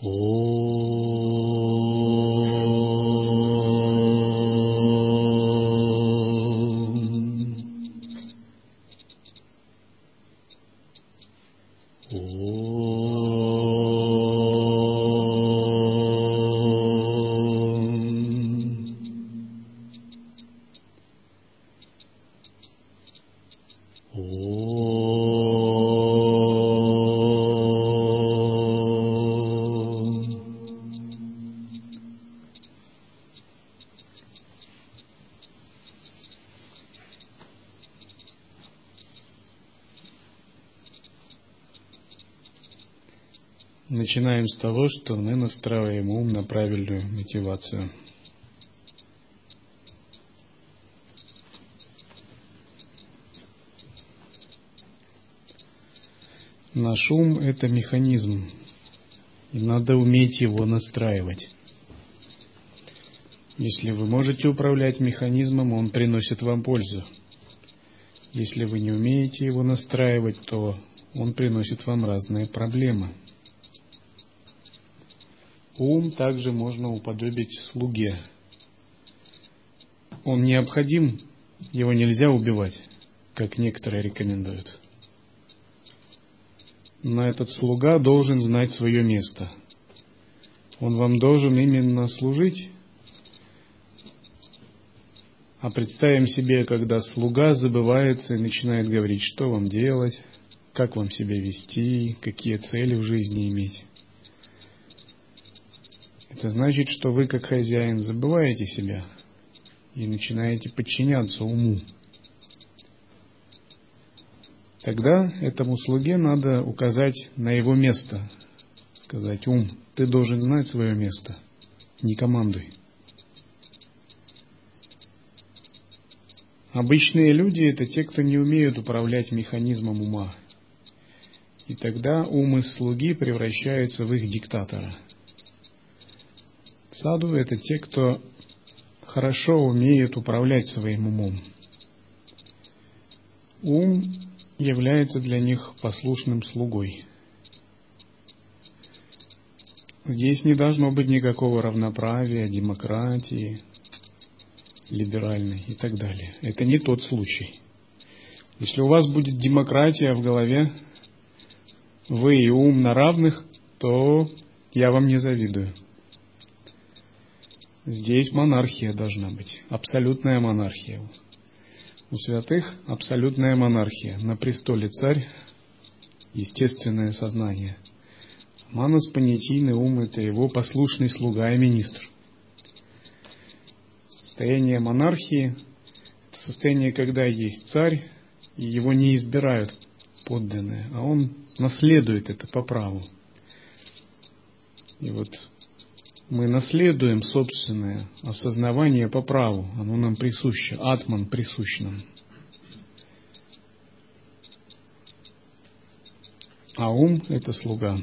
โอ้ Начинаем с того, что мы настраиваем ум на правильную мотивацию. Наш ум – это механизм, и надо уметь его настраивать. Если вы можете управлять механизмом, он приносит вам пользу. Если вы не умеете его настраивать, то он приносит вам разные проблемы – Ум также можно уподобить слуге. Он необходим, его нельзя убивать, как некоторые рекомендуют. Но этот слуга должен знать свое место. Он вам должен именно служить. А представим себе, когда слуга забывается и начинает говорить, что вам делать, как вам себя вести, какие цели в жизни иметь. Это значит, что вы, как хозяин, забываете себя и начинаете подчиняться уму. Тогда этому слуге надо указать на его место, сказать, ум, ты должен знать свое место, не командуй. Обычные люди – это те, кто не умеют управлять механизмом ума. И тогда ум из слуги превращается в их диктатора – Саду – это те, кто хорошо умеет управлять своим умом. Ум является для них послушным слугой. Здесь не должно быть никакого равноправия, демократии, либеральной и так далее. Это не тот случай. Если у вас будет демократия в голове, вы и ум на равных, то я вам не завидую. Здесь монархия должна быть, абсолютная монархия. У святых абсолютная монархия. На престоле царь, естественное сознание. Манас понятийный ум – это его послушный слуга и министр. Состояние монархии – это состояние, когда есть царь, и его не избирают подданные, а он наследует это по праву. И вот мы наследуем собственное осознавание по праву. Оно нам присуще. Атман присущ нам. А ум – это слуга.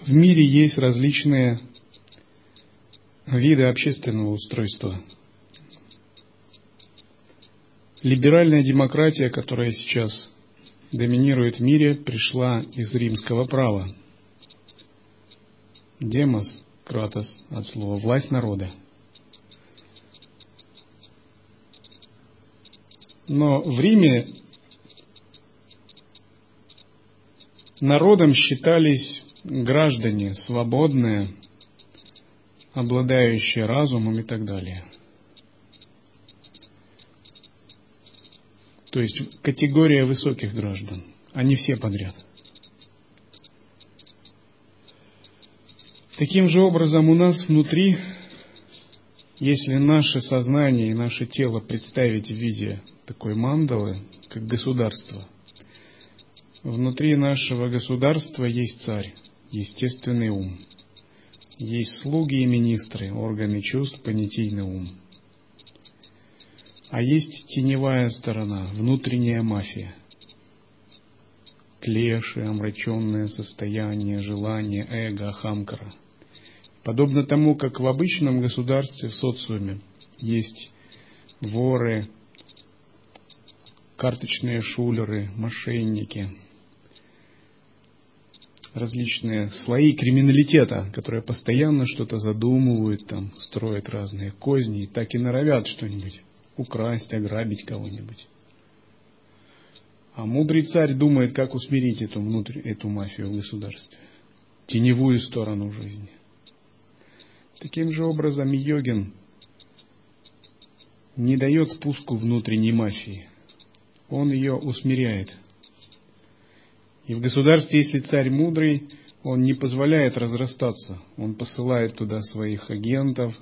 В мире есть различные виды общественного устройства – Либеральная демократия, которая сейчас доминирует в мире, пришла из римского права. Демос, кратос от слова власть народа. Но в Риме народом считались граждане свободные, обладающие разумом и так далее – То есть категория высоких граждан, не все подряд. Таким же образом у нас внутри, если наше сознание и наше тело представить в виде такой мандалы, как государство, внутри нашего государства есть царь, естественный ум, есть слуги и министры, органы чувств, понятийный ум – а есть теневая сторона, внутренняя мафия. Клеши, омраченное состояние, желание, эго, хамкара. Подобно тому, как в обычном государстве, в социуме есть воры, карточные шулеры, мошенники, различные слои криминалитета, которые постоянно что-то задумывают, там, строят разные козни, и так и норовят что-нибудь украсть, ограбить кого-нибудь. А мудрый царь думает, как усмирить эту, внутрь, эту мафию в государстве, теневую сторону жизни. Таким же образом йогин не дает спуску внутренней мафии. Он ее усмиряет. И в государстве, если царь мудрый, он не позволяет разрастаться. Он посылает туда своих агентов,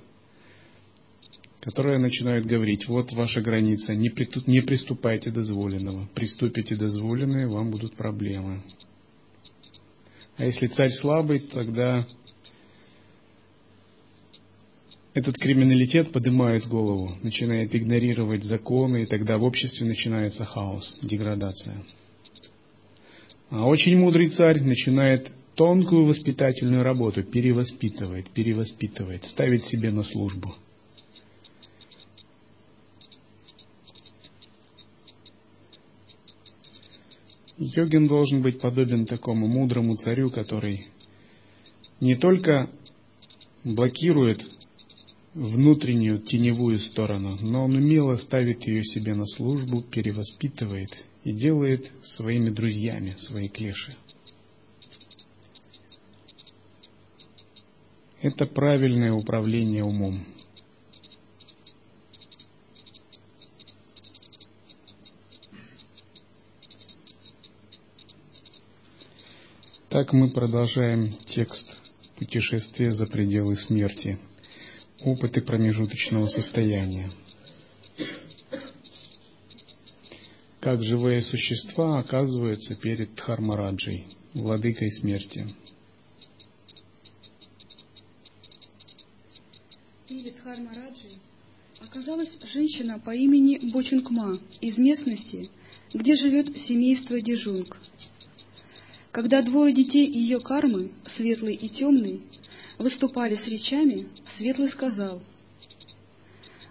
которые начинают говорить, вот ваша граница, не, при, не приступайте дозволенного. Приступите дозволенное, вам будут проблемы. А если царь слабый, тогда этот криминалитет поднимает голову, начинает игнорировать законы, и тогда в обществе начинается хаос, деградация. А очень мудрый царь начинает тонкую воспитательную работу, перевоспитывает, перевоспитывает, ставит себе на службу. Йогин должен быть подобен такому мудрому царю, который не только блокирует внутреннюю теневую сторону, но он умело ставит ее себе на службу, перевоспитывает и делает своими друзьями свои клеши. Это правильное управление умом. Так мы продолжаем текст «Путешествие за пределы смерти» опыты промежуточного состояния. Как живые существа оказываются перед Дхармараджей, владыкой смерти. Перед Дхармараджей оказалась женщина по имени Бочунгма из местности, где живет семейство Дежунг. Когда двое детей ее кармы, светлый и темный, выступали с речами, Светлый сказал,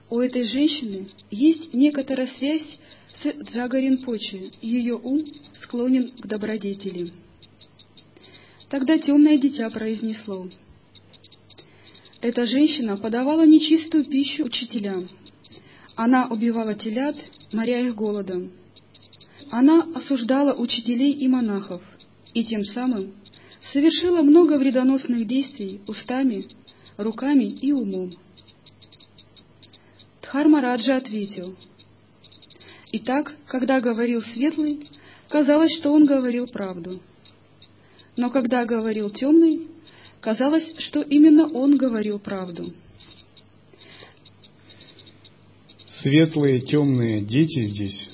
«У этой женщины есть некоторая связь с Джагарин Почи, ее ум склонен к добродетели». Тогда темное дитя произнесло, «Эта женщина подавала нечистую пищу учителям. Она убивала телят, моря их голодом. Она осуждала учителей и монахов, и тем самым совершила много вредоносных действий устами, руками и умом. Дхармараджа ответил. Итак, когда говорил Светлый, казалось, что он говорил правду. Но когда говорил Темный, казалось, что именно он говорил правду. Светлые, темные дети здесь,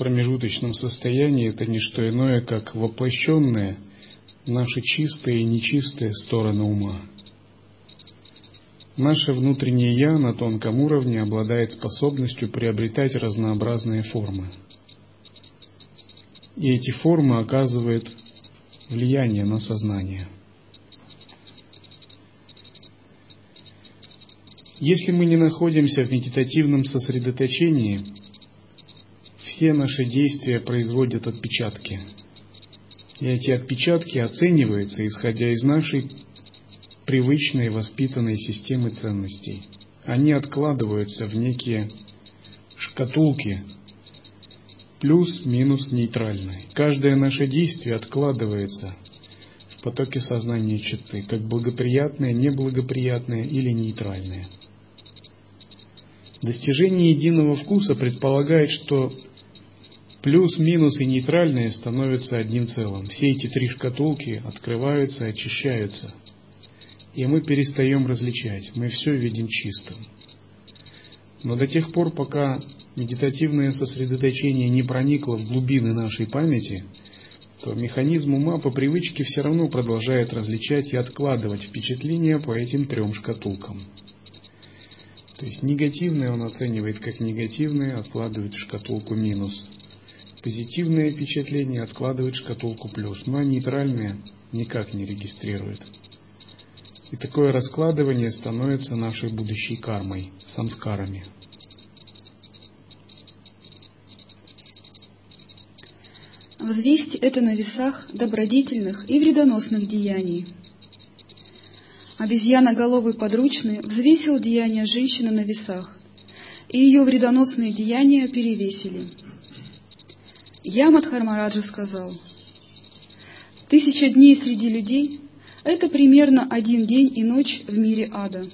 промежуточном состоянии, это не что иное, как воплощенные – наши чистые и нечистые стороны ума. Наше внутреннее «я» на тонком уровне обладает способностью приобретать разнообразные формы. И эти формы оказывают влияние на сознание. Если мы не находимся в медитативном сосредоточении, все наши действия производят отпечатки – и эти отпечатки оцениваются, исходя из нашей привычной воспитанной системы ценностей. Они откладываются в некие шкатулки, плюс, минус, нейтральные. Каждое наше действие откладывается в потоке сознания читы, как благоприятное, неблагоприятное или нейтральное. Достижение единого вкуса предполагает, что Плюс, минус и нейтральные становятся одним целым. Все эти три шкатулки открываются, очищаются. И мы перестаем различать. Мы все видим чистым. Но до тех пор, пока медитативное сосредоточение не проникло в глубины нашей памяти, то механизм ума по привычке все равно продолжает различать и откладывать впечатления по этим трем шкатулкам. То есть негативное он оценивает как негативное, откладывает в шкатулку минус – Позитивные впечатления откладывают шкатулку плюс, но нейтральные никак не регистрируют. И такое раскладывание становится нашей будущей кармой, самскарами. Взвесьте это на весах добродетельных и вредоносных деяний. Обезьяноголовый подручный взвесил деяния женщины на весах, и ее вредоносные деяния перевесили. Я, Мадхармараджа, сказал, «Тысяча дней среди людей — это примерно один день и ночь в мире ада.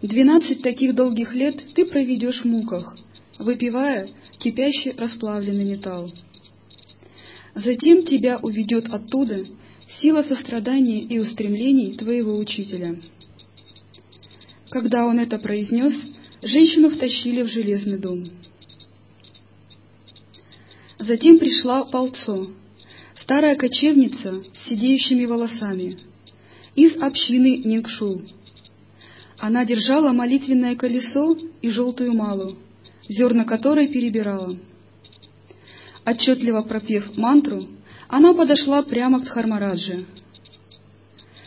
Двенадцать таких долгих лет ты проведешь в муках, выпивая кипящий расплавленный металл. Затем тебя уведет оттуда сила сострадания и устремлений твоего учителя. Когда он это произнес, женщину втащили в железный дом. Затем пришла Полцо, старая кочевница с сидеющими волосами, из общины Нингшу. Она держала молитвенное колесо и желтую малу, зерна которой перебирала. Отчетливо пропев мантру, она подошла прямо к Дхармараджи.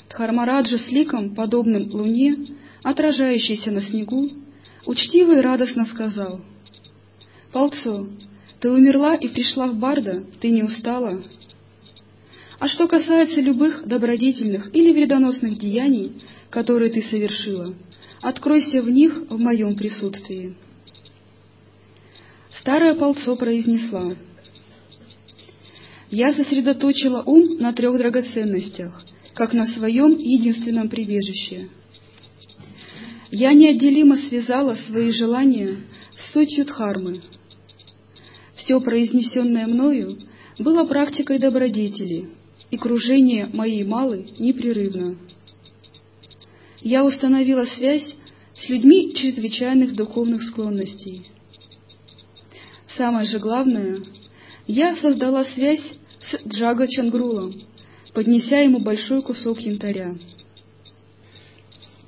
Дхармараджа с ликом, подобным луне, отражающейся на снегу, учтиво и радостно сказал, «Полцо, ты умерла и пришла в Барда, ты не устала?» А что касается любых добродетельных или вредоносных деяний, которые ты совершила, откройся в них в моем присутствии. Старая полцо произнесла — я сосредоточила ум на трех драгоценностях, как на своем единственном прибежище. Я неотделимо связала свои желания с сутью Дхармы. Все произнесенное мною было практикой добродетели, и кружение моей малы непрерывно. Я установила связь с людьми чрезвычайных духовных склонностей. Самое же главное, я создала связь с Джага Чангрулом, поднеся ему большой кусок янтаря.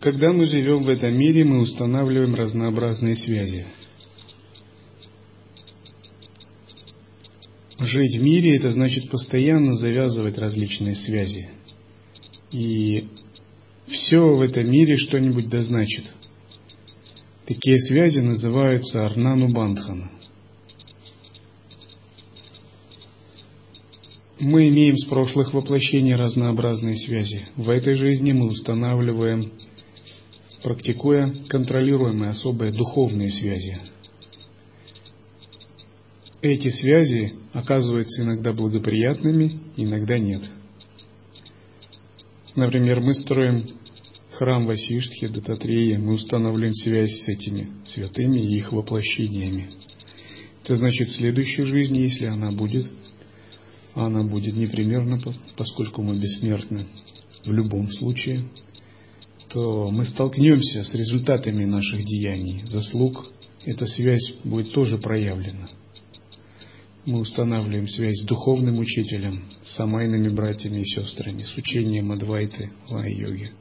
Когда мы живем в этом мире, мы устанавливаем разнообразные связи. Жить в мире – это значит постоянно завязывать различные связи. И все в этом мире что-нибудь дозначит. Такие связи называются Арнану Бандхана – Мы имеем с прошлых воплощений разнообразные связи. В этой жизни мы устанавливаем, практикуя контролируемые особые духовные связи. Эти связи оказываются иногда благоприятными, иногда нет. Например, мы строим храм Васиштхи, Дататрея, мы устанавливаем связь с этими святыми и их воплощениями. Это значит, в следующей жизни, если она будет – она будет непримерна, поскольку мы бессмертны в любом случае, то мы столкнемся с результатами наших деяний, заслуг. Эта связь будет тоже проявлена. Мы устанавливаем связь с духовным учителем, с самайными братьями и сестрами, с учением Адвайты, Лай-йоги.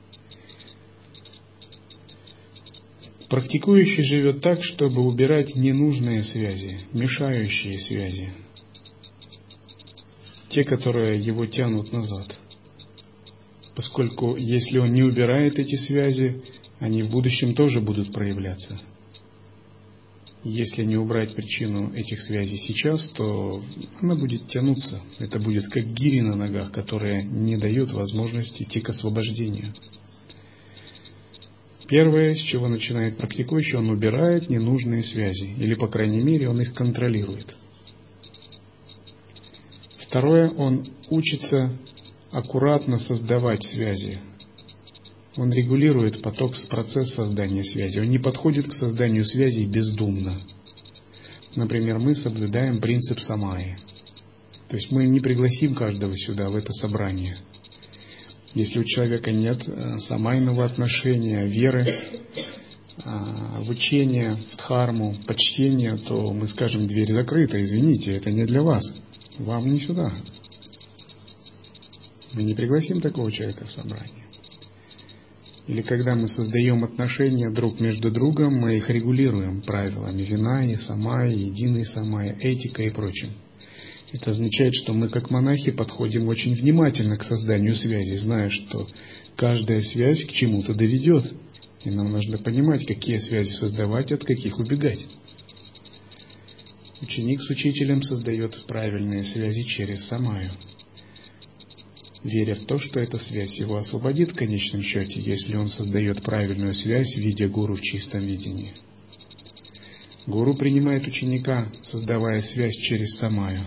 Практикующий живет так, чтобы убирать ненужные связи, мешающие связи, те, которые его тянут назад. Поскольку если он не убирает эти связи, они в будущем тоже будут проявляться. Если не убрать причину этих связей сейчас, то она будет тянуться. Это будет как гири на ногах, которая не дает возможности идти к освобождению. Первое, с чего начинает практикующий, он убирает ненужные связи, или, по крайней мере, он их контролирует. Второе, он учится аккуратно создавать связи. Он регулирует поток, процесс создания связи. Он не подходит к созданию связей бездумно. Например, мы соблюдаем принцип самаи. То есть мы не пригласим каждого сюда, в это собрание. Если у человека нет э, самайного отношения, веры, в учение, в дхарму, почтения, то мы скажем, дверь закрыта, извините, это не для вас вам не сюда. Мы не пригласим такого человека в собрание. Или когда мы создаем отношения друг между другом, мы их регулируем правилами вина и сама, и единой сама, этика и прочим. Это означает, что мы как монахи подходим очень внимательно к созданию связи, зная, что Каждая связь к чему-то доведет. И нам нужно понимать, какие связи создавать, от каких убегать. Ученик с учителем создает правильные связи через самаю, веря в то, что эта связь его освободит в конечном счете, если он создает правильную связь в виде гуру в чистом видении. Гуру принимает ученика, создавая связь через самаю,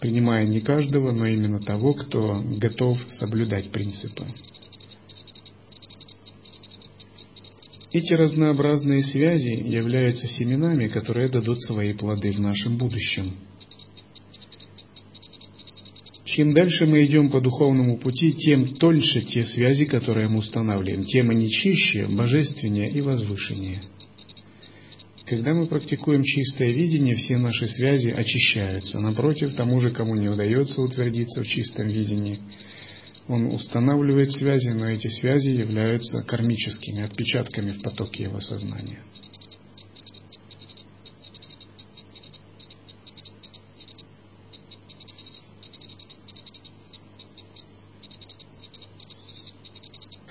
принимая не каждого, но именно того, кто готов соблюдать принципы. Эти разнообразные связи являются семенами, которые дадут свои плоды в нашем будущем. Чем дальше мы идем по духовному пути, тем тоньше те связи, которые мы устанавливаем, тем они чище, божественнее и возвышеннее. Когда мы практикуем чистое видение, все наши связи очищаются. Напротив, тому же, кому не удается утвердиться в чистом видении – он устанавливает связи, но эти связи являются кармическими отпечатками в потоке его сознания.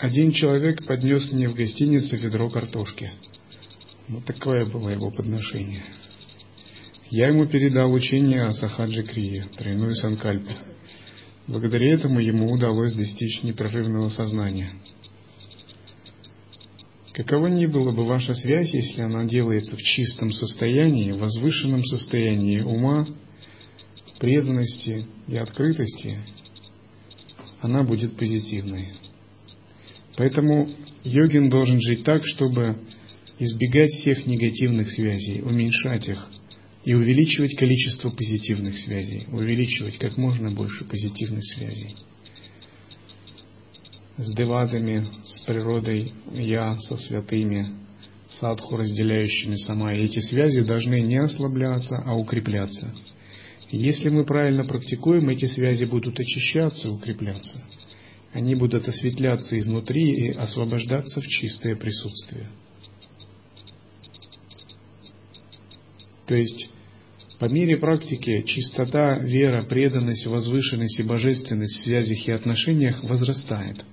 Один человек поднес мне в гостинице ведро картошки. Вот такое было его подношение. Я ему передал учение о Сахаджи Крие, тройную санкальпу. Благодаря этому ему удалось достичь непрерывного сознания. Какова ни была бы ваша связь, если она делается в чистом состоянии, возвышенном состоянии ума, преданности и открытости, она будет позитивной. Поэтому йогин должен жить так, чтобы избегать всех негативных связей, уменьшать их – и увеличивать количество позитивных связей, увеличивать как можно больше позитивных связей. С девадами, с природой, я, со святыми, садху, разделяющими сама. И эти связи должны не ослабляться, а укрепляться. Если мы правильно практикуем, эти связи будут очищаться, укрепляться. Они будут осветляться изнутри и освобождаться в чистое присутствие. То есть по мере практики чистота, вера, преданность, возвышенность и божественность в связях и отношениях возрастает.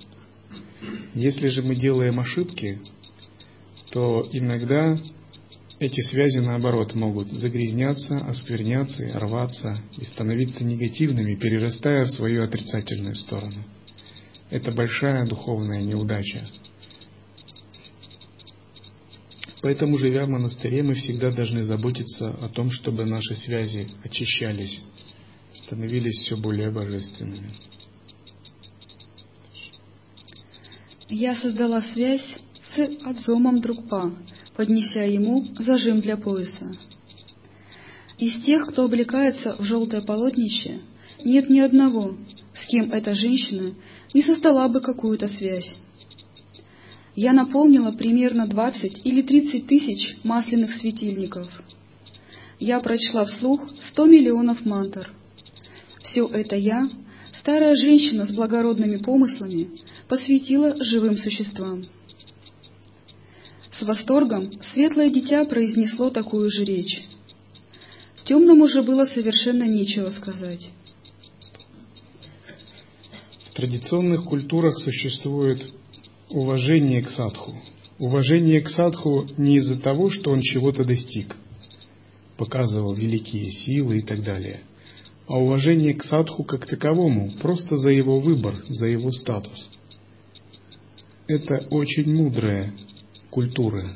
Если же мы делаем ошибки, то иногда эти связи, наоборот, могут загрязняться, оскверняться, рваться и становиться негативными, перерастая в свою отрицательную сторону. Это большая духовная неудача. Поэтому, живя в монастыре, мы всегда должны заботиться о том, чтобы наши связи очищались, становились все более божественными. Я создала связь с Адзомом Другпа, поднеся ему зажим для пояса. Из тех, кто облекается в желтое полотнище, нет ни одного, с кем эта женщина не создала бы какую-то связь я наполнила примерно 20 или 30 тысяч масляных светильников. Я прочла вслух 100 миллионов мантр. Все это я, старая женщина с благородными помыслами, посвятила живым существам. С восторгом светлое дитя произнесло такую же речь. Темному же было совершенно нечего сказать. Традиционных культурах существует уважение к садху. Уважение к садху не из-за того, что он чего-то достиг, показывал великие силы и так далее, а уважение к садху как таковому, просто за его выбор, за его статус. Это очень мудрая культура.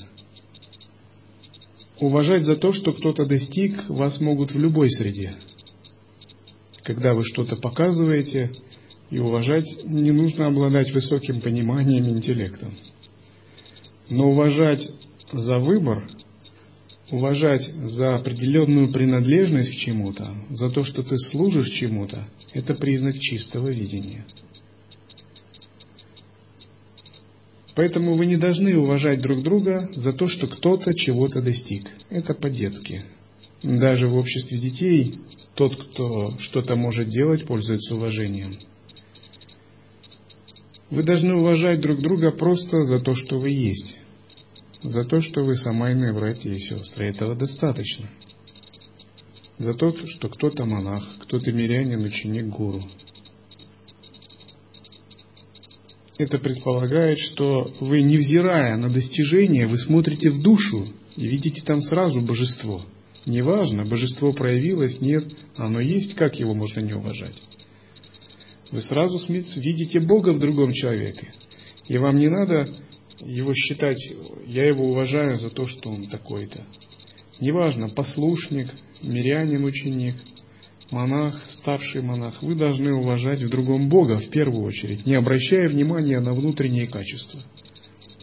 Уважать за то, что кто-то достиг, вас могут в любой среде. Когда вы что-то показываете, и уважать не нужно обладать высоким пониманием интеллектом. Но уважать за выбор, уважать за определенную принадлежность к чему-то, за то, что ты служишь чему-то, это признак чистого видения. Поэтому вы не должны уважать друг друга за то, что кто-то чего-то достиг. Это по-детски. Даже в обществе детей тот, кто что-то может делать, пользуется уважением – вы должны уважать друг друга просто за то, что вы есть. За то, что вы самайные братья и сестры. Этого достаточно. За то, что кто-то монах, кто-то мирянин, ученик гуру. это предполагает, что вы, невзирая на достижения, вы смотрите в душу и видите там сразу божество. Неважно, божество проявилось, нет, оно есть, как его можно не уважать. Вы сразу видите Бога в другом человеке. И вам не надо его считать, я его уважаю за то, что он такой-то. Неважно, послушник, мирянин, ученик, монах, старший монах, вы должны уважать в другом Бога в первую очередь, не обращая внимания на внутренние качества,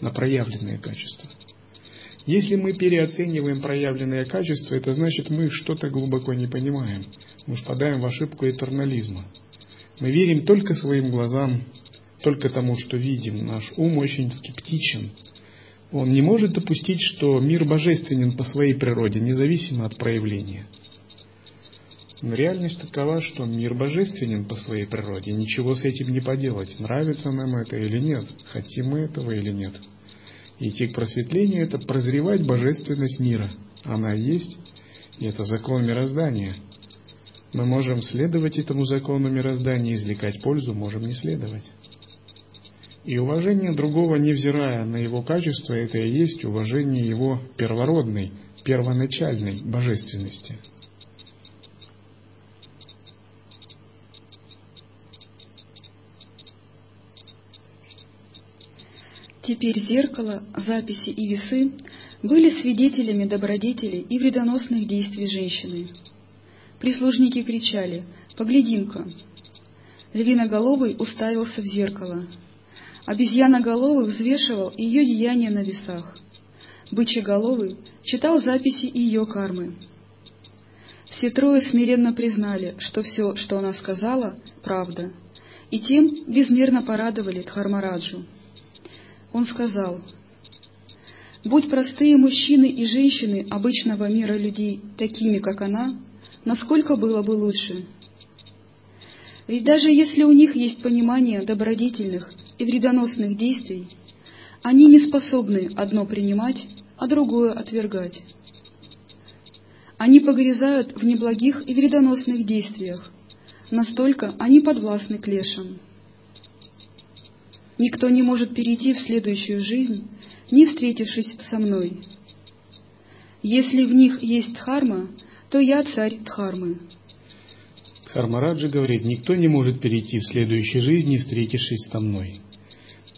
на проявленные качества. Если мы переоцениваем проявленные качества, это значит, мы что-то глубоко не понимаем. Мы впадаем в ошибку этернализма. Мы верим только своим глазам, только тому, что видим. Наш ум очень скептичен. Он не может допустить, что мир божественен по своей природе, независимо от проявления. Но реальность такова, что мир божественен по своей природе, ничего с этим не поделать, нравится нам это или нет, хотим мы этого или нет. идти к просветлению – это прозревать божественность мира. Она есть, и это закон мироздания. Мы можем следовать этому закону мироздания, извлекать пользу, можем не следовать. И уважение другого, невзирая на его качество, это и есть уважение его первородной, первоначальной божественности – Теперь зеркало, записи и весы были свидетелями добродетелей и вредоносных действий женщины. Прислужники кричали «Поглядим-ка!». Львиноголовый уставился в зеркало. Обезьяноголовый взвешивал ее деяния на весах. Бычьеголовый читал записи ее кармы. Все трое смиренно признали, что все, что она сказала, правда, и тем безмерно порадовали Дхармараджу. Он сказал, «Будь простые мужчины и женщины обычного мира людей такими, как она, насколько было бы лучше. Ведь даже если у них есть понимание добродетельных и вредоносных действий, они не способны одно принимать, а другое отвергать. Они погрязают в неблагих и вредоносных действиях, настолько они подвластны клешам. Никто не может перейти в следующую жизнь, не встретившись со мной. Если в них есть дхарма, то я царь дхармы. Дхармараджа говорит, никто не может перейти в следующей жизни, встретившись со мной.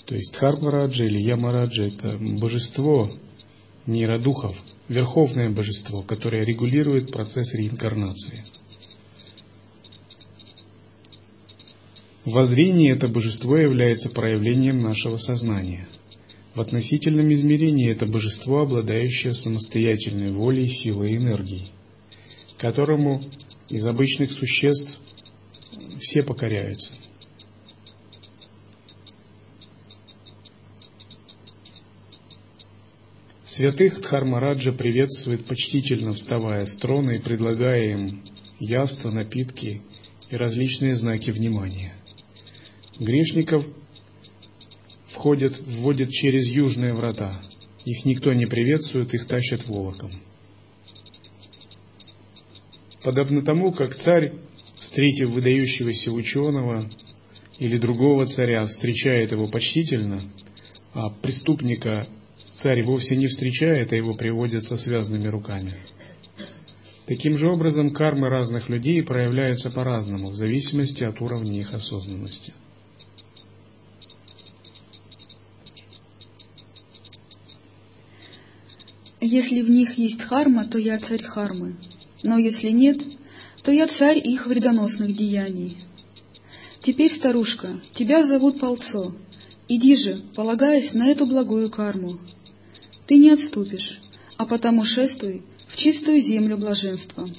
То есть Дхармараджа или Ямараджа – это божество мира духов, верховное божество, которое регулирует процесс реинкарнации – В зрении это божество является проявлением нашего сознания. В относительном измерении это божество, обладающее самостоятельной волей, силой и энергией, которому из обычных существ все покоряются. Святых Дхармараджа приветствует почтительно, вставая с трона и предлагая им явства, напитки и различные знаки внимания. Грешников входят, вводят через южные врата. Их никто не приветствует, их тащат волоком. Подобно тому, как царь, встретив выдающегося ученого или другого царя, встречает его почтительно, а преступника царь вовсе не встречает, а его приводят со связанными руками. Таким же образом, кармы разных людей проявляются по-разному, в зависимости от уровня их осознанности. Если в них есть харма, то я царь хармы, но если нет, то я царь их вредоносных деяний. Теперь, старушка, тебя зовут Полцо. Иди же, полагаясь на эту благую карму. Ты не отступишь, а потому шествуй в чистую землю блаженства.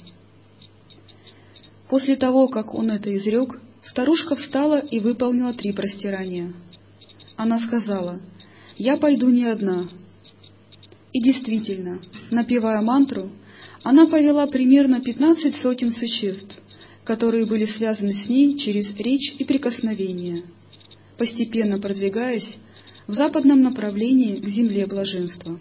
После того, как он это изрек, старушка встала и выполнила три простирания. Она сказала, «Я пойду не одна, и действительно, напевая мантру, она повела примерно пятнадцать сотен существ, которые были связаны с ней через речь и прикосновение, постепенно продвигаясь в западном направлении к земле блаженства.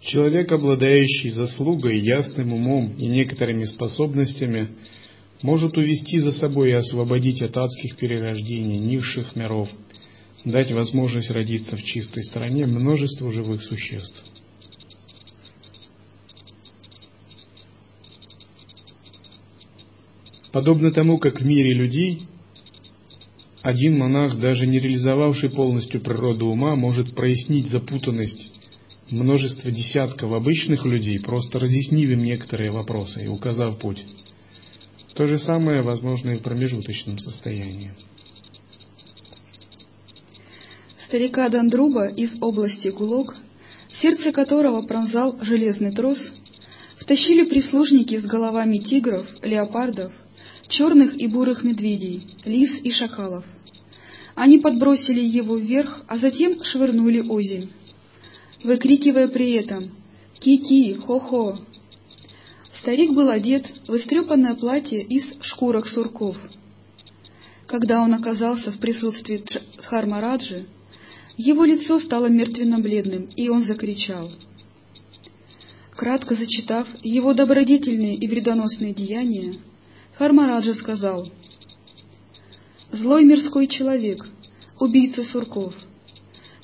Человек, обладающий заслугой, ясным умом и некоторыми способностями, может увести за собой и освободить от адских перерождений низших миров, дать возможность родиться в чистой стране множеству живых существ. Подобно тому, как в мире людей один монах, даже не реализовавший полностью природу ума, может прояснить запутанность множества десятков обычных людей, просто разъяснив им некоторые вопросы и указав путь. То же самое возможно и в промежуточном состоянии. Старика Дандруба из области Гулок, сердце которого пронзал железный трос, втащили прислужники с головами тигров, леопардов, черных и бурых медведей, лис и шакалов. Они подбросили его вверх, а затем швырнули озимь, выкрикивая при этом «Ки-ки! Хо-хо!». Старик был одет в истрепанное платье из шкурок сурков. Когда он оказался в присутствии Дхармараджи, его лицо стало мертвенно-бледным, и он закричал. Кратко зачитав его добродетельные и вредоносные деяния, Хармараджа сказал, «Злой мирской человек, убийца сурков,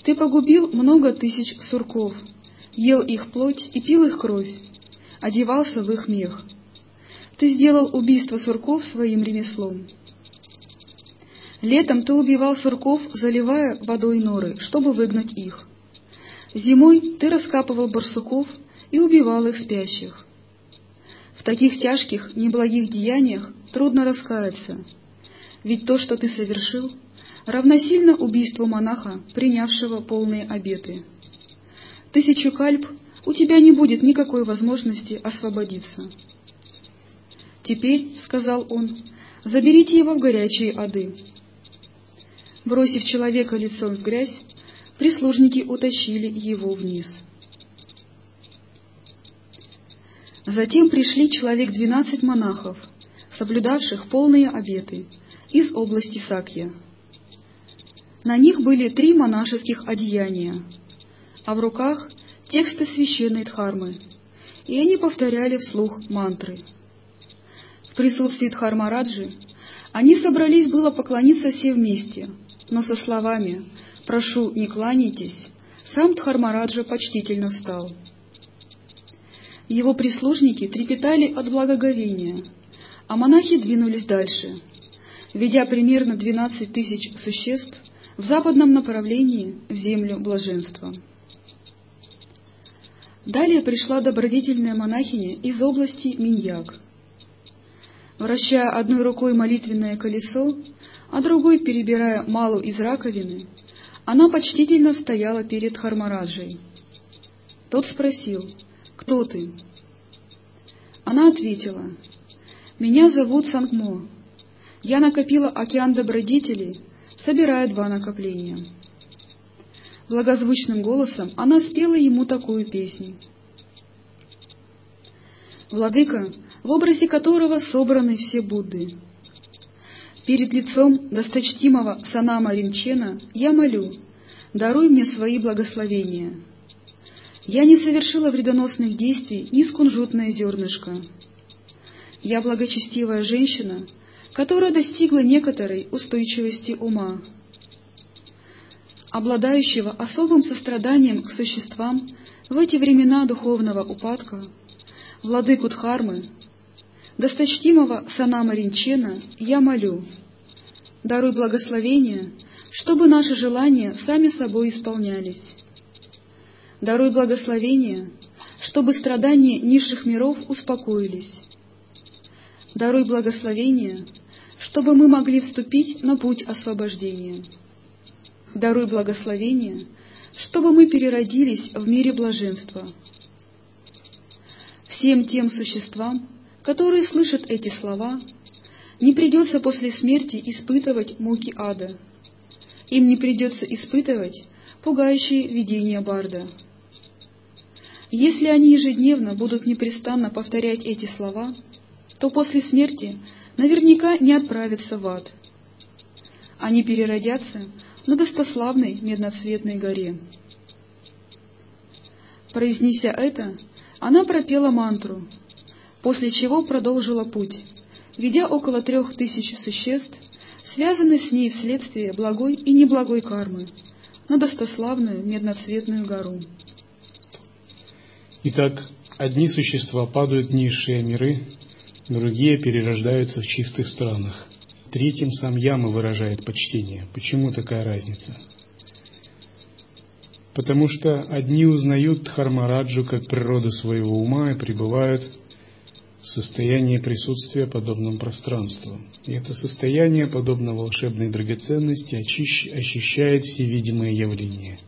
ты погубил много тысяч сурков, ел их плоть и пил их кровь, одевался в их мех. Ты сделал убийство сурков своим ремеслом. Летом ты убивал сурков, заливая водой норы, чтобы выгнать их. Зимой ты раскапывал барсуков и убивал их спящих. Таких тяжких, неблагих деяниях трудно раскаяться, ведь то, что ты совершил, равносильно убийству монаха, принявшего полные обеты. Тысячу кальп у тебя не будет никакой возможности освободиться. «Теперь, — сказал он, — заберите его в горячие ады». Бросив человека лицом в грязь, прислужники утащили его вниз. Затем пришли человек двенадцать монахов, соблюдавших полные обеты, из области Сакья. На них были три монашеских одеяния, а в руках тексты священной Дхармы, и они повторяли вслух мантры. В присутствии Дхармараджи они собрались было поклониться все вместе, но со словами «Прошу, не кланяйтесь», сам Дхармараджа почтительно встал. Его прислужники трепетали от благоговения, а монахи двинулись дальше, ведя примерно двенадцать тысяч существ в западном направлении в землю блаженства. Далее пришла добродетельная монахиня из области Миньяк. Вращая одной рукой молитвенное колесо, а другой, перебирая малу из раковины, она почтительно стояла перед Хармараджей. Тот спросил, «Кто ты?» Она ответила, «Меня зовут Сангмо. Я накопила океан добродетелей, собирая два накопления». Благозвучным голосом она спела ему такую песню. Владыка, в образе которого собраны все Будды. Перед лицом досточтимого Санама Ринчена я молю, даруй мне свои благословения. Я не совершила вредоносных действий ни с кунжутное зернышко. Я благочестивая женщина, которая достигла некоторой устойчивости ума обладающего особым состраданием к существам в эти времена духовного упадка, владыку Дхармы, досточтимого Санама Ринчена, я молю, даруй благословение, чтобы наши желания сами собой исполнялись. Даруй благословение, чтобы страдания низших миров успокоились. Даруй благословение, чтобы мы могли вступить на путь освобождения даруй благословение, чтобы мы переродились в мире блаженства. Всем тем существам, которые слышат эти слова, не придется после смерти испытывать муки ада. Им не придется испытывать пугающие видения Барда. Если они ежедневно будут непрестанно повторять эти слова, то после смерти наверняка не отправятся в ад. Они переродятся на достославной медноцветной горе. Произнеся это, она пропела мантру, после чего продолжила путь, ведя около трех тысяч существ, связанных с ней вследствие благой и неблагой кармы, на достославную медноцветную гору. Итак, одни существа падают в низшие миры, другие перерождаются в чистых странах. Третьим сам Яма выражает почтение. Почему такая разница? Потому что одни узнают Дхармараджу как природу своего ума и пребывают в состоянии присутствия подобном пространству. И это состояние, подобно волшебной драгоценности, ощущает все видимые явления.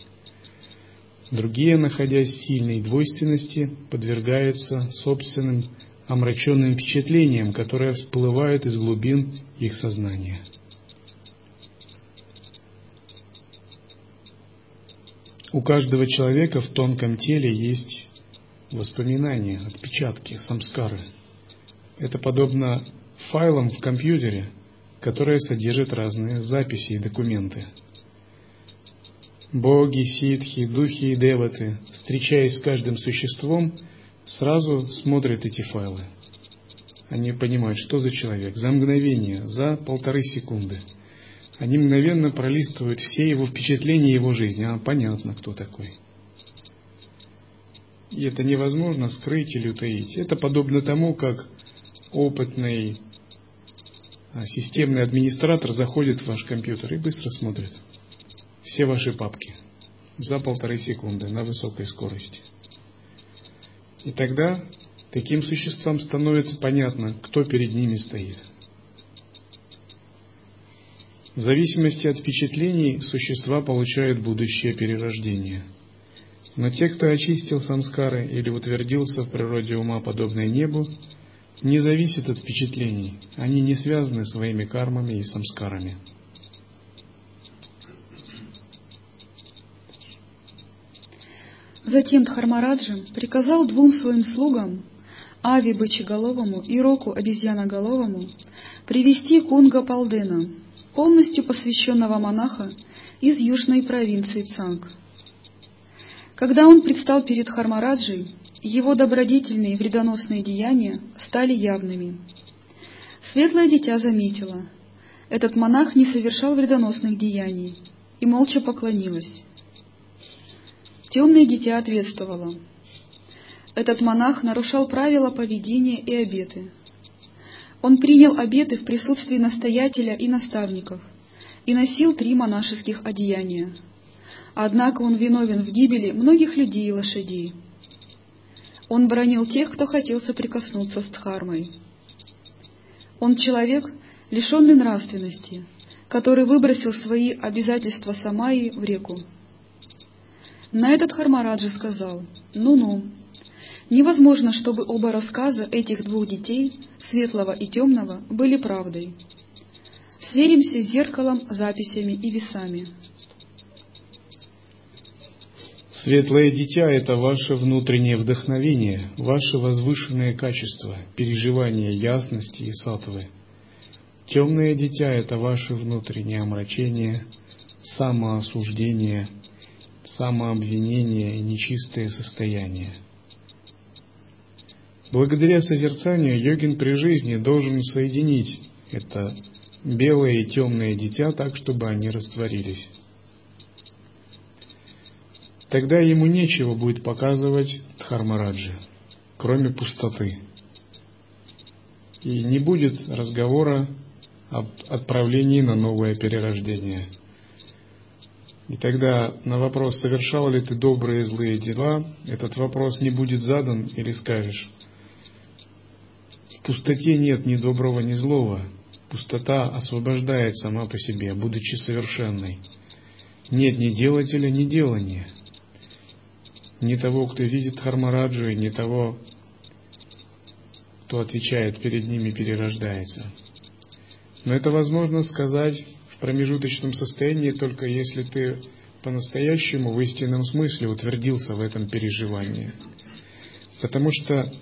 Другие, находясь в сильной двойственности, подвергаются собственным омраченным впечатлениям, которые всплывают из глубин их сознания. У каждого человека в тонком теле есть воспоминания, отпечатки, самскары. Это подобно файлам в компьютере, которые содержат разные записи и документы. Боги, ситхи, духи и деваты, встречаясь с каждым существом, сразу смотрят эти файлы. Они понимают, что за человек, за мгновение, за полторы секунды – они мгновенно пролистывают все его впечатления его жизни. А, понятно, кто такой. И это невозможно скрыть или утаить. Это подобно тому, как опытный а, системный администратор заходит в ваш компьютер и быстро смотрит все ваши папки за полторы секунды на высокой скорости. И тогда таким существам становится понятно, кто перед ними стоит – в зависимости от впечатлений существа получают будущее перерождение. Но те, кто очистил самскары или утвердился в природе ума, подобное небу, не зависят от впечатлений, они не связаны своими кармами и самскарами. Затем Дхармараджа приказал двум своим слугам, Ави Бычеголовому и Року Обезьяноголовому, привести Кунга Палдена, полностью посвященного монаха из южной провинции Цанг. Когда он предстал перед Хармараджей, его добродетельные и вредоносные деяния стали явными. Светлое дитя заметила, этот монах не совершал вредоносных деяний и молча поклонилась. Темное дитя ответствовало, этот монах нарушал правила поведения и обеты – он принял обеты в присутствии настоятеля и наставников и носил три монашеских одеяния. Однако он виновен в гибели многих людей и лошадей. Он бронил тех, кто хотел соприкоснуться с Дхармой. Он человек, лишенный нравственности, который выбросил свои обязательства Самаи в реку. На этот Хармараджа сказал, «Ну-ну, Невозможно, чтобы оба рассказа этих двух детей, светлого и темного, были правдой. Сверимся с зеркалом, записями и весами. Светлое дитя – это ваше внутреннее вдохновение, ваше возвышенное качество, переживание ясности и сатвы. Темное дитя – это ваше внутреннее омрачение, самоосуждение, самообвинение и нечистое состояние – Благодаря созерцанию йогин при жизни должен соединить это белое и темное дитя так, чтобы они растворились. Тогда ему нечего будет показывать Дхармараджи, кроме пустоты. И не будет разговора об отправлении на новое перерождение. И тогда на вопрос, совершал ли ты добрые и злые дела, этот вопрос не будет задан или скажешь, пустоте нет ни доброго, ни злого. Пустота освобождает сама по себе, будучи совершенной. Нет ни делателя, ни делания. Ни того, кто видит Хармараджу, ни того, кто отвечает перед ними, перерождается. Но это возможно сказать промежуточном состоянии только если ты по-настоящему в истинном смысле утвердился в этом переживании. Потому что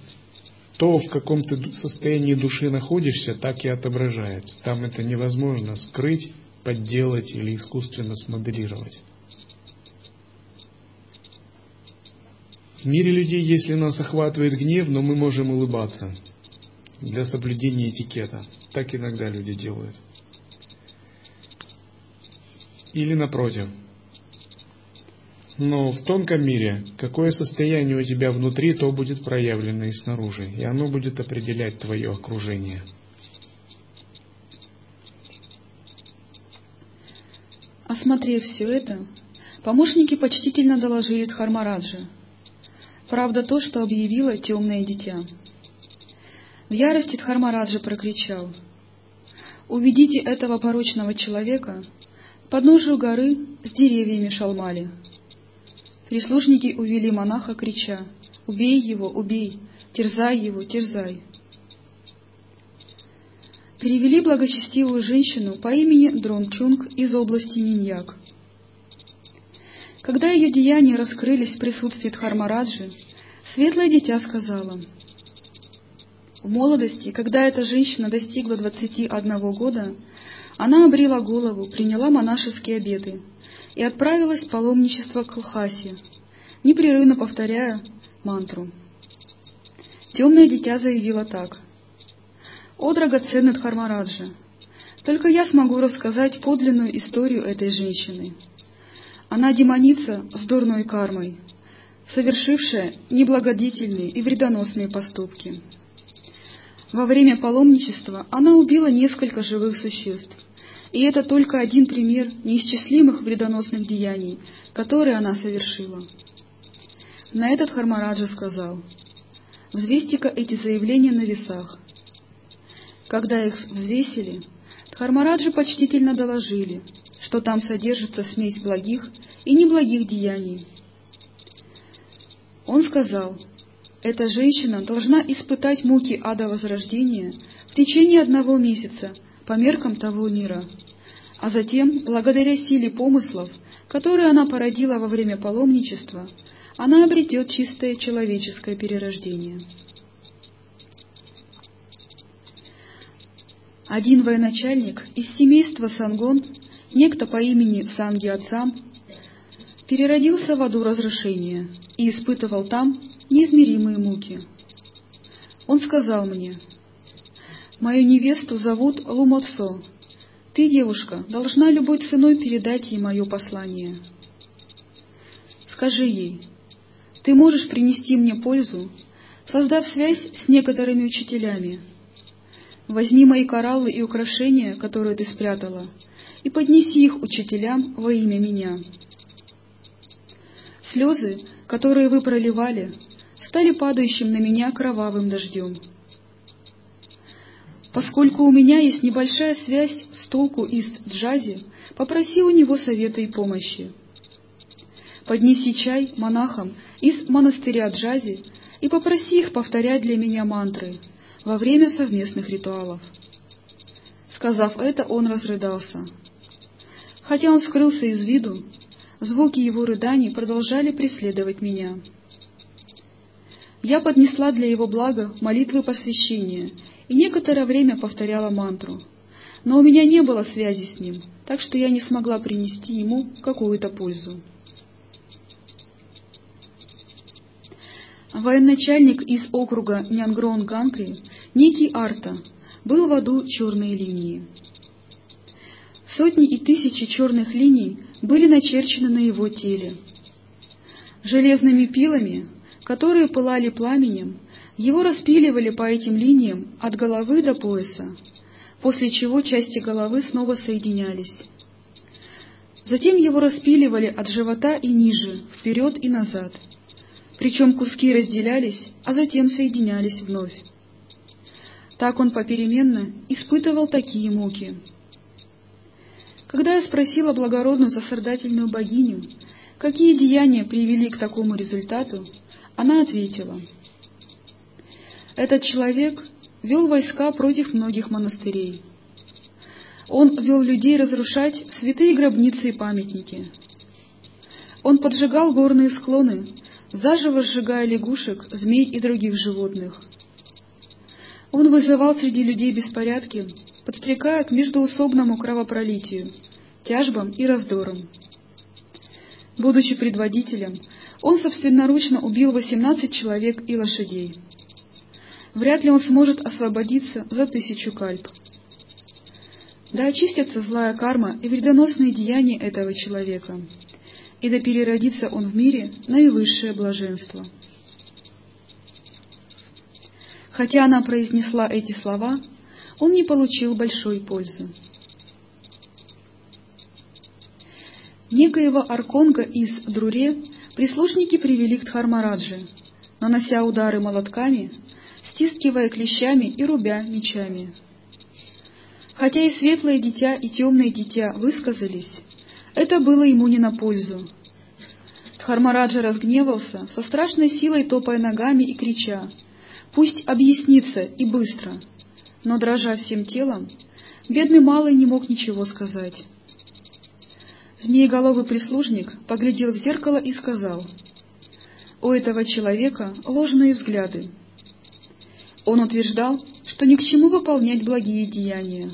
то, в каком ты состоянии души находишься, так и отображается. Там это невозможно скрыть, подделать или искусственно смоделировать. В мире людей, если нас охватывает гнев, но мы можем улыбаться. для соблюдения этикета. Так иногда люди делают. Или напротив. Но в тонком мире, какое состояние у тебя внутри, то будет проявлено и снаружи, и оно будет определять твое окружение. Осмотрев все это, помощники почтительно доложили Дхармараджи. Правда то, что объявило темное дитя. В ярости Дхармараджа прокричал. «Уведите этого порочного человека подножию горы с деревьями Шалмали». Прислужники увели монаха, крича «Убей его, убей! Терзай его, терзай!» Привели благочестивую женщину по имени Дрончунг из области Миньяк. Когда ее деяния раскрылись в присутствии Дхармараджи, светлое дитя сказала, «В молодости, когда эта женщина достигла двадцати одного года, она обрила голову, приняла монашеские обеты — и отправилась в паломничество к Лхасе, непрерывно повторяя мантру. Темное дитя заявило так. «О, драгоценный Дхармараджа! Только я смогу рассказать подлинную историю этой женщины. Она демоница с дурной кармой, совершившая неблагодетельные и вредоносные поступки. Во время паломничества она убила несколько живых существ, и это только один пример неисчислимых вредоносных деяний, которые она совершила. На этот Хармараджа сказал, «Взвесьте-ка эти заявления на весах». Когда их взвесили, Дхармараджи почтительно доложили, что там содержится смесь благих и неблагих деяний. Он сказал, эта женщина должна испытать муки ада возрождения в течение одного месяца по меркам того мира а затем, благодаря силе помыслов, которые она породила во время паломничества, она обретет чистое человеческое перерождение. Один военачальник из семейства Сангон, некто по имени Санги Ацам, переродился в аду разрушения и испытывал там неизмеримые муки. Он сказал мне, «Мою невесту зовут Лумотсо, ты, девушка, должна любой ценой передать ей мое послание. Скажи ей, ты можешь принести мне пользу, создав связь с некоторыми учителями. Возьми мои кораллы и украшения, которые ты спрятала, и поднеси их учителям во имя меня. Слезы, которые вы проливали, стали падающим на меня кровавым дождем. Поскольку у меня есть небольшая связь с толку из джази, попроси у него совета и помощи. Поднеси чай монахам из монастыря джази и попроси их повторять для меня мантры во время совместных ритуалов. Сказав это, он разрыдался. Хотя он скрылся из виду, звуки его рыданий продолжали преследовать меня. Я поднесла для его блага молитвы посвящения и некоторое время повторяла мантру. Но у меня не было связи с ним, так что я не смогла принести ему какую-то пользу. Военачальник из округа Нянгрон-Ганкри, некий Арта, был в аду черной линии. Сотни и тысячи черных линий были начерчены на его теле. Железными пилами, которые пылали пламенем, его распиливали по этим линиям от головы до пояса, после чего части головы снова соединялись. Затем его распиливали от живота и ниже, вперед и назад. Причем куски разделялись, а затем соединялись вновь. Так он попеременно испытывал такие муки. Когда я спросила благородную сострадательную богиню, какие деяния привели к такому результату, она ответила — этот человек вел войска против многих монастырей. Он вел людей разрушать святые гробницы и памятники. Он поджигал горные склоны, заживо сжигая лягушек, змей и других животных. Он вызывал среди людей беспорядки, подстрекая к междуусобному кровопролитию, тяжбам и раздорам. Будучи предводителем, он собственноручно убил 18 человек и лошадей. Вряд ли он сможет освободиться за тысячу кальп. Да очистятся злая карма и вредоносные деяния этого человека, и да переродится он в мире наивысшее блаженство. Хотя она произнесла эти слова, он не получил большой пользы. Некоего Арконга из Друре прислушники привели к Дхармараджи, нанося удары молотками, стискивая клещами и рубя мечами. Хотя и светлое дитя, и темное дитя высказались, это было ему не на пользу. Дхармараджа разгневался, со страшной силой топая ногами и крича, «Пусть объяснится и быстро!» Но, дрожа всем телом, бедный малый не мог ничего сказать. Змееголовый прислужник поглядел в зеркало и сказал, «У этого человека ложные взгляды». Он утверждал, что ни к чему выполнять благие деяния.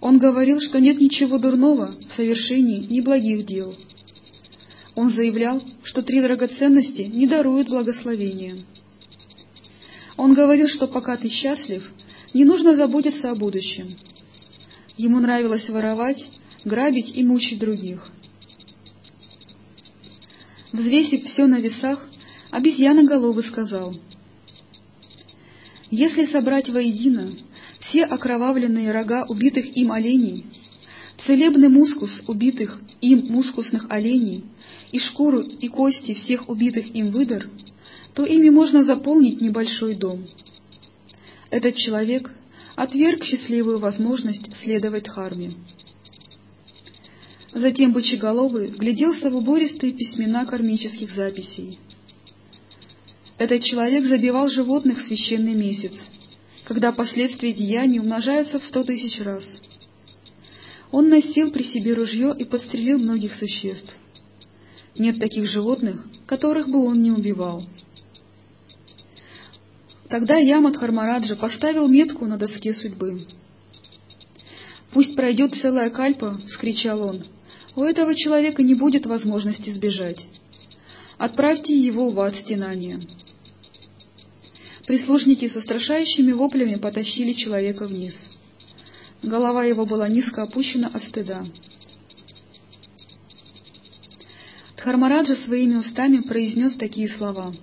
Он говорил, что нет ничего дурного в совершении неблагих дел. Он заявлял, что три драгоценности не даруют благословения. Он говорил, что пока ты счастлив, не нужно заботиться о будущем. Ему нравилось воровать, грабить и мучить других. Взвесив все на весах, обезьяноголовый сказал, «Если собрать воедино все окровавленные рога убитых им оленей, целебный мускус убитых им мускусных оленей и шкуру и кости всех убитых им выдор, то ими можно заполнить небольшой дом. Этот человек отверг счастливую возможность следовать Дхарме. Затем бычеголовый вгляделся в убористые письмена кармических записей. Этот человек забивал животных в священный месяц, когда последствия деяний умножаются в сто тысяч раз. Он носил при себе ружье и подстрелил многих существ. Нет таких животных, которых бы он не убивал. Тогда Ямат Хармараджа поставил метку на доске судьбы. «Пусть пройдет целая кальпа!» — вскричал он у этого человека не будет возможности сбежать. Отправьте его в ад стенания. Прислужники со страшающими воплями потащили человека вниз. Голова его была низко опущена от стыда. Дхармараджа своими устами произнес такие слова.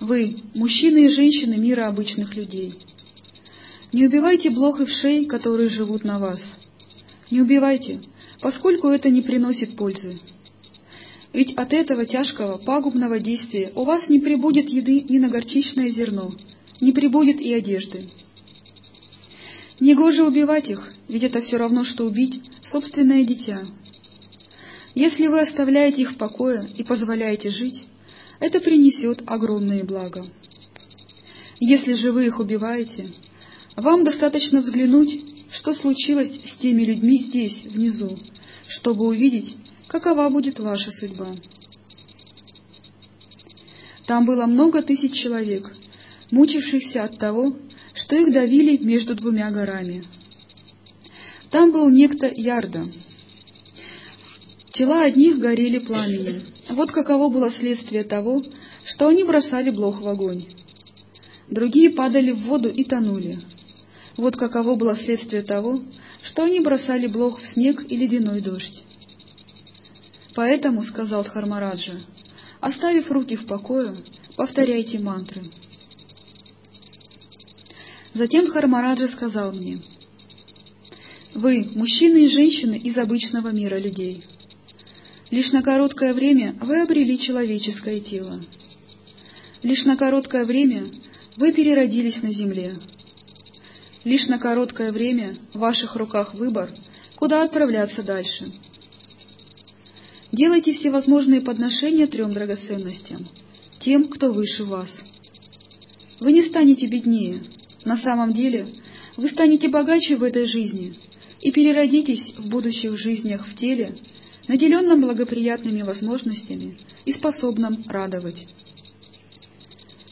«Вы, мужчины и женщины мира обычных людей, не убивайте блох и вшей, которые живут на вас. Не убивайте, поскольку это не приносит пользы. Ведь от этого тяжкого, пагубного действия у вас не прибудет еды ни на горчичное зерно, не прибудет и одежды. Негоже убивать их, ведь это все равно, что убить собственное дитя. Если вы оставляете их в покое и позволяете жить, это принесет огромные блага. Если же вы их убиваете, вам достаточно взглянуть что случилось с теми людьми здесь, внизу, чтобы увидеть, какова будет ваша судьба. Там было много тысяч человек, мучившихся от того, что их давили между двумя горами. Там был некто Ярда. Тела одних горели пламенем. Вот каково было следствие того, что они бросали блох в огонь. Другие падали в воду и тонули. Вот каково было следствие того, что они бросали блох в снег и ледяной дождь. Поэтому, — сказал Дхармараджа, — оставив руки в покое, повторяйте мантры. Затем Дхармараджа сказал мне, «Вы, мужчины и женщины из обычного мира людей, лишь на короткое время вы обрели человеческое тело. Лишь на короткое время вы переродились на земле, Лишь на короткое время в ваших руках выбор, куда отправляться дальше. Делайте всевозможные подношения трем драгоценностям, тем, кто выше вас. Вы не станете беднее. На самом деле, вы станете богаче в этой жизни и переродитесь в будущих жизнях в теле, наделенном благоприятными возможностями и способном радовать.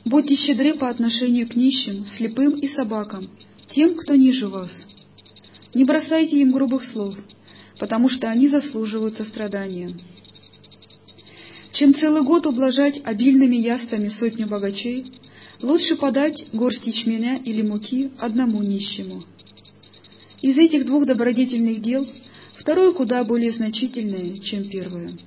Будьте щедры по отношению к нищим, слепым и собакам, тем, кто ниже вас. Не бросайте им грубых слов, потому что они заслуживают сострадания. Чем целый год ублажать обильными яствами сотню богачей, Лучше подать горсть ячменя или муки одному нищему. Из этих двух добродетельных дел второе куда более значительное, чем первое.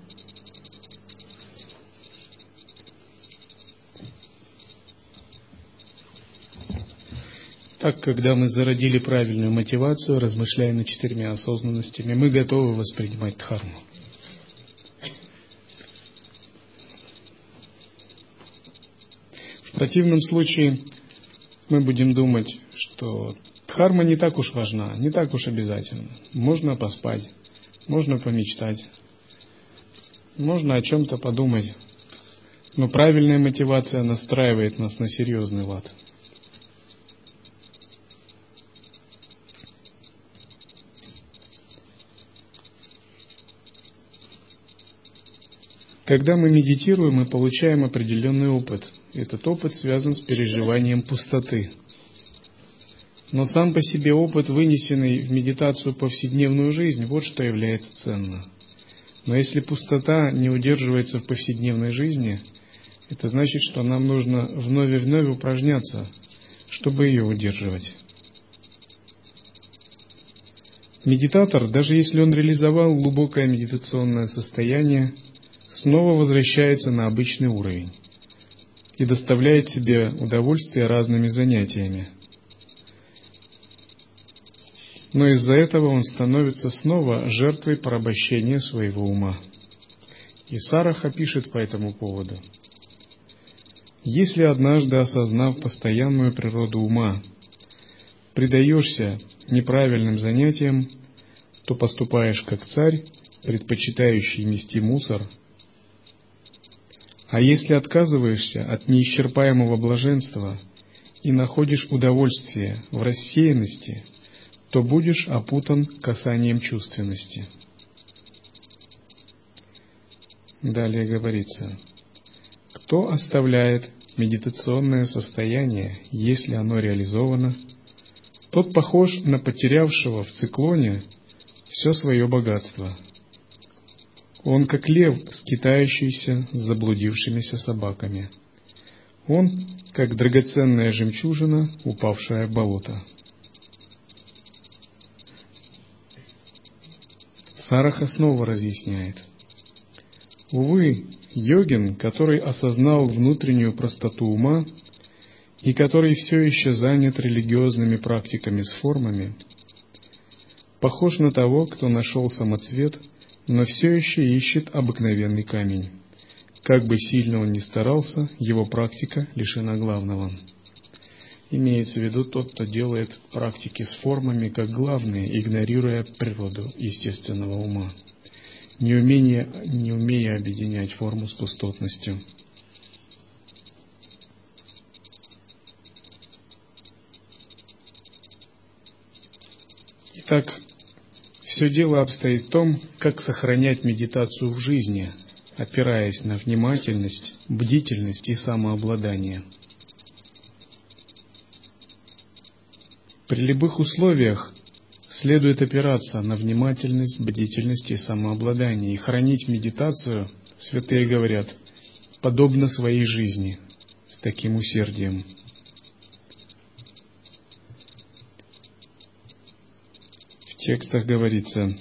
Так, когда мы зародили правильную мотивацию, размышляя над четырьмя осознанностями, мы готовы воспринимать дхарму. В противном случае мы будем думать, что дхарма не так уж важна, не так уж обязательно. Можно поспать, можно помечтать, можно о чем-то подумать, но правильная мотивация настраивает нас на серьезный лад – Когда мы медитируем, мы получаем определенный опыт. Этот опыт связан с переживанием пустоты. Но сам по себе опыт, вынесенный в медитацию повседневную жизнь, вот что является ценно. Но если пустота не удерживается в повседневной жизни, это значит, что нам нужно вновь и вновь упражняться, чтобы ее удерживать. Медитатор, даже если он реализовал глубокое медитационное состояние, снова возвращается на обычный уровень и доставляет себе удовольствие разными занятиями. Но из-за этого он становится снова жертвой порабощения своего ума. И Сараха пишет по этому поводу. Если однажды, осознав постоянную природу ума, предаешься неправильным занятиям, то поступаешь как царь, предпочитающий нести мусор – а если отказываешься от неисчерпаемого блаженства и находишь удовольствие в рассеянности, то будешь опутан касанием чувственности. Далее говорится, кто оставляет медитационное состояние, если оно реализовано, тот похож на потерявшего в циклоне все свое богатство – он как лев, скитающийся с заблудившимися собаками. Он как драгоценная жемчужина, упавшая в болото. Сараха снова разъясняет. Увы, йогин, который осознал внутреннюю простоту ума и который все еще занят религиозными практиками с формами, похож на того, кто нашел самоцвет – но все еще ищет обыкновенный камень. Как бы сильно он ни старался, его практика лишена главного. Имеется в виду тот, кто делает практики с формами как главные, игнорируя природу естественного ума, не, умение, не умея объединять форму с пустотностью. Итак, все дело обстоит в том, как сохранять медитацию в жизни, опираясь на внимательность, бдительность и самообладание. При любых условиях следует опираться на внимательность, бдительность и самообладание и хранить медитацию, святые говорят, подобно своей жизни, с таким усердием – текстах говорится,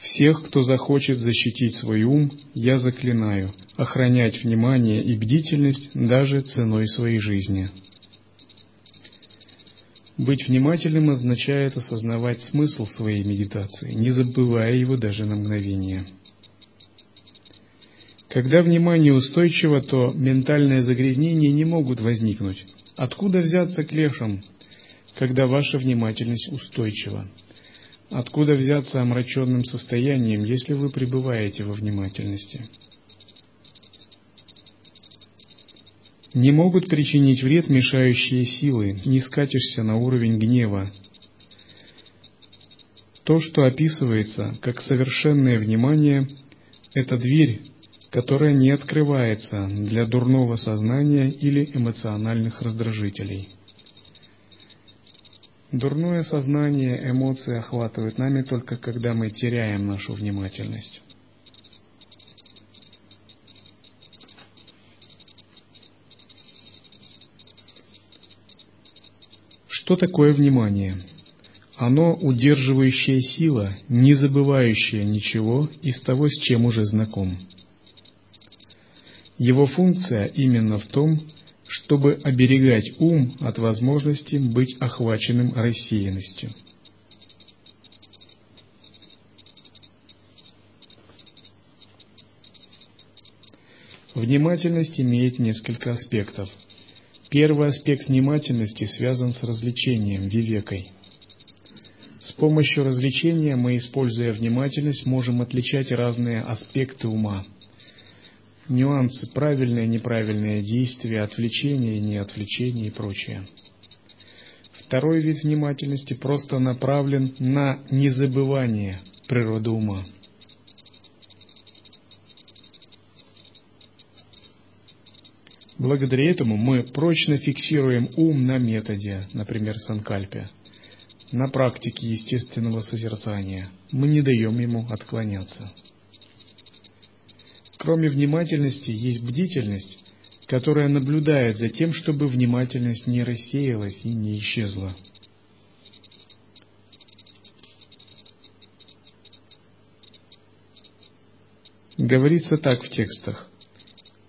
«Всех, кто захочет защитить свой ум, я заклинаю, охранять внимание и бдительность даже ценой своей жизни». Быть внимательным означает осознавать смысл своей медитации, не забывая его даже на мгновение. Когда внимание устойчиво, то ментальные загрязнения не могут возникнуть. Откуда взяться клешам, когда ваша внимательность устойчива? Откуда взяться омраченным состоянием, если вы пребываете во внимательности? Не могут причинить вред мешающие силы, не скатишься на уровень гнева. То, что описывается как совершенное внимание, это дверь, которая не открывается для дурного сознания или эмоциональных раздражителей. Дурное сознание, эмоции охватывают нами только когда мы теряем нашу внимательность. Что такое внимание? Оно удерживающая сила, не забывающая ничего из того, с чем уже знаком. Его функция именно в том, чтобы оберегать ум от возможности быть охваченным рассеянностью. Внимательность имеет несколько аспектов. Первый аспект внимательности связан с развлечением, вивекой. С помощью развлечения мы, используя внимательность, можем отличать разные аспекты ума – нюансы, правильное, неправильное действие, отвлечение, не отвлечение и прочее. Второй вид внимательности просто направлен на незабывание природы ума. Благодаря этому мы прочно фиксируем ум на методе, например, санкальпе, на практике естественного созерцания. Мы не даем ему отклоняться. Кроме внимательности есть бдительность, которая наблюдает за тем, чтобы внимательность не рассеялась и не исчезла. Говорится так в текстах.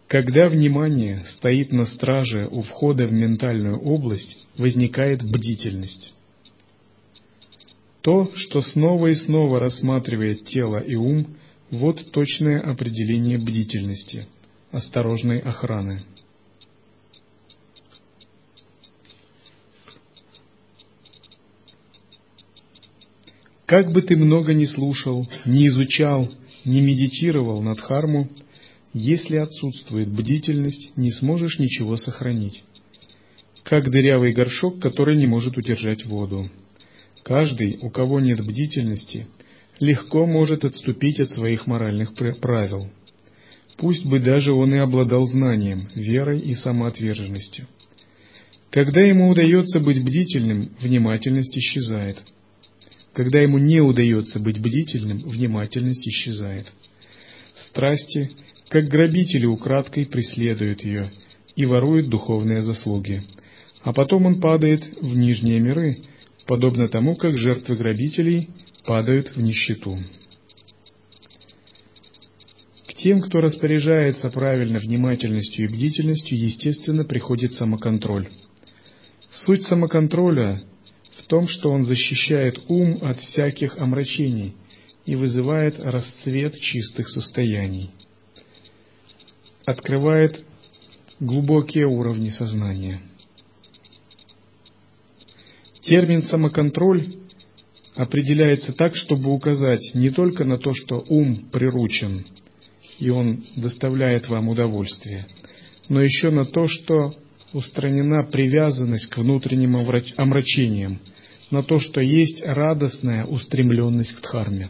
Когда внимание стоит на страже у входа в ментальную область, возникает бдительность. То, что снова и снова рассматривает тело и ум, вот точное определение бдительности, осторожной охраны. Как бы ты много ни слушал, ни изучал, ни медитировал над харму, если отсутствует бдительность, не сможешь ничего сохранить. Как дырявый горшок, который не может удержать воду. Каждый, у кого нет бдительности, легко может отступить от своих моральных правил. Пусть бы даже он и обладал знанием, верой и самоотверженностью. Когда ему удается быть бдительным, внимательность исчезает. Когда ему не удается быть бдительным, внимательность исчезает. Страсти, как грабители украдкой, преследуют ее и воруют духовные заслуги. А потом он падает в нижние миры, подобно тому, как жертвы грабителей падают в нищету. К тем, кто распоряжается правильно внимательностью и бдительностью, естественно, приходит самоконтроль. Суть самоконтроля в том, что он защищает ум от всяких омрачений и вызывает расцвет чистых состояний, открывает глубокие уровни сознания. Термин «самоконтроль» определяется так, чтобы указать не только на то, что ум приручен, и он доставляет вам удовольствие, но еще на то, что устранена привязанность к внутренним омрачениям, на то, что есть радостная устремленность к дхарме.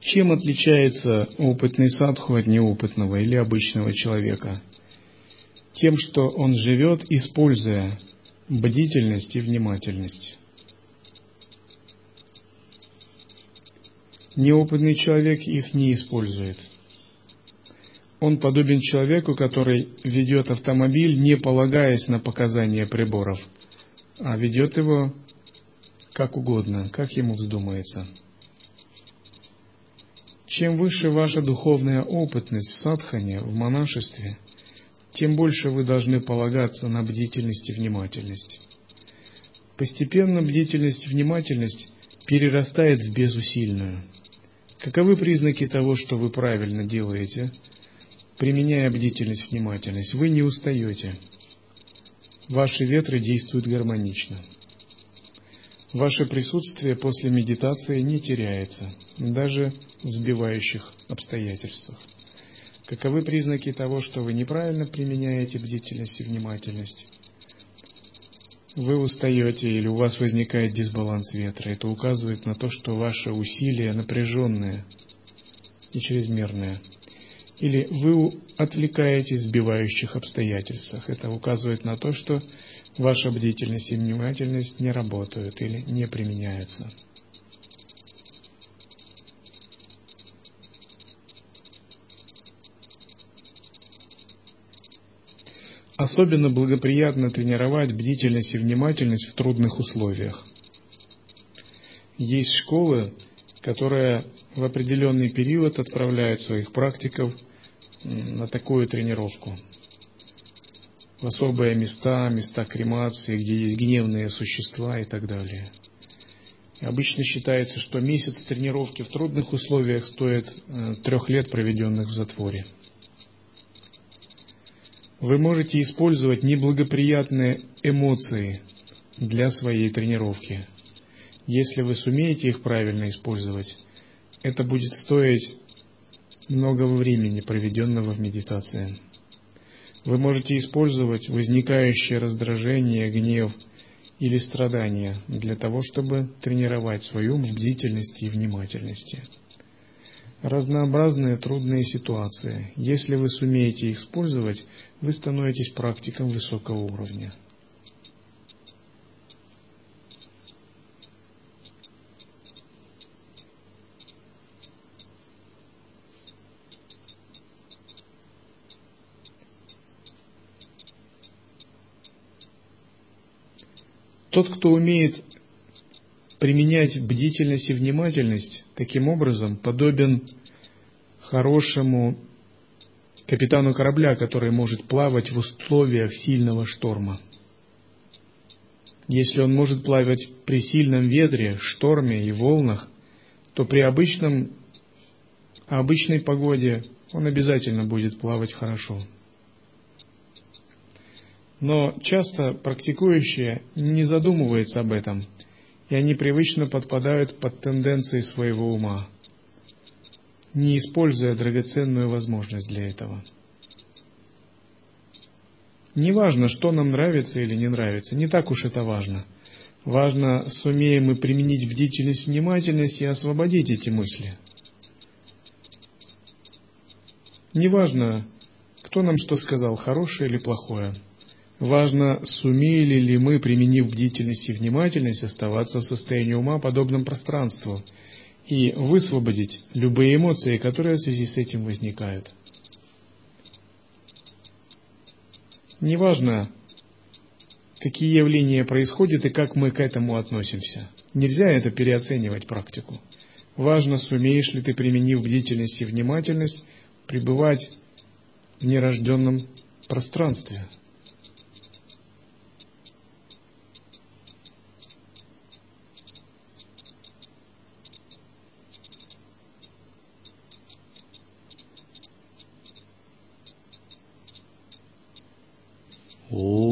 Чем отличается опытный садху от неопытного или обычного человека – тем, что он живет, используя бдительность и внимательность. Неопытный человек их не использует. Он подобен человеку, который ведет автомобиль, не полагаясь на показания приборов, а ведет его как угодно, как ему вздумается. Чем выше ваша духовная опытность в садхане, в монашестве – тем больше вы должны полагаться на бдительность и внимательность. Постепенно бдительность и внимательность перерастает в безусильную. Каковы признаки того, что вы правильно делаете? Применяя бдительность и внимательность, вы не устаете. Ваши ветры действуют гармонично. Ваше присутствие после медитации не теряется, даже в сбивающих обстоятельствах. Каковы признаки того, что вы неправильно применяете бдительность и внимательность? Вы устаете или у вас возникает дисбаланс ветра. Это указывает на то, что ваши усилия напряженные и чрезмерные. Или вы отвлекаетесь в сбивающих обстоятельствах. Это указывает на то, что ваша бдительность и внимательность не работают или не применяются. Особенно благоприятно тренировать бдительность и внимательность в трудных условиях. Есть школы, которые в определенный период отправляют своих практиков на такую тренировку. В особые места, места кремации, где есть гневные существа и так далее. И обычно считается, что месяц тренировки в трудных условиях стоит э, трех лет, проведенных в затворе. Вы можете использовать неблагоприятные эмоции для своей тренировки. Если вы сумеете их правильно использовать, это будет стоить много времени, проведенного в медитации. Вы можете использовать возникающее раздражение, гнев или страдания для того, чтобы тренировать свой ум в бдительности и внимательности разнообразные трудные ситуации. Если вы сумеете их использовать, вы становитесь практиком высокого уровня. Тот, кто умеет применять бдительность и внимательность таким образом подобен хорошему капитану корабля, который может плавать в условиях сильного шторма. Если он может плавать при сильном ветре, шторме и волнах, то при обычном, обычной погоде он обязательно будет плавать хорошо. Но часто практикующие не задумываются об этом – и они привычно подпадают под тенденции своего ума, не используя драгоценную возможность для этого. Не важно, что нам нравится или не нравится, не так уж это важно. Важно, сумеем мы применить бдительность, внимательность и освободить эти мысли. Неважно, кто нам что сказал, хорошее или плохое – Важно, сумели ли мы, применив бдительность и внимательность, оставаться в состоянии ума, подобном пространству, и высвободить любые эмоции, которые в связи с этим возникают. Неважно, какие явления происходят и как мы к этому относимся. Нельзя это переоценивать практику. Важно, сумеешь ли ты, применив бдительность и внимательность, пребывать в нерожденном пространстве – โอ้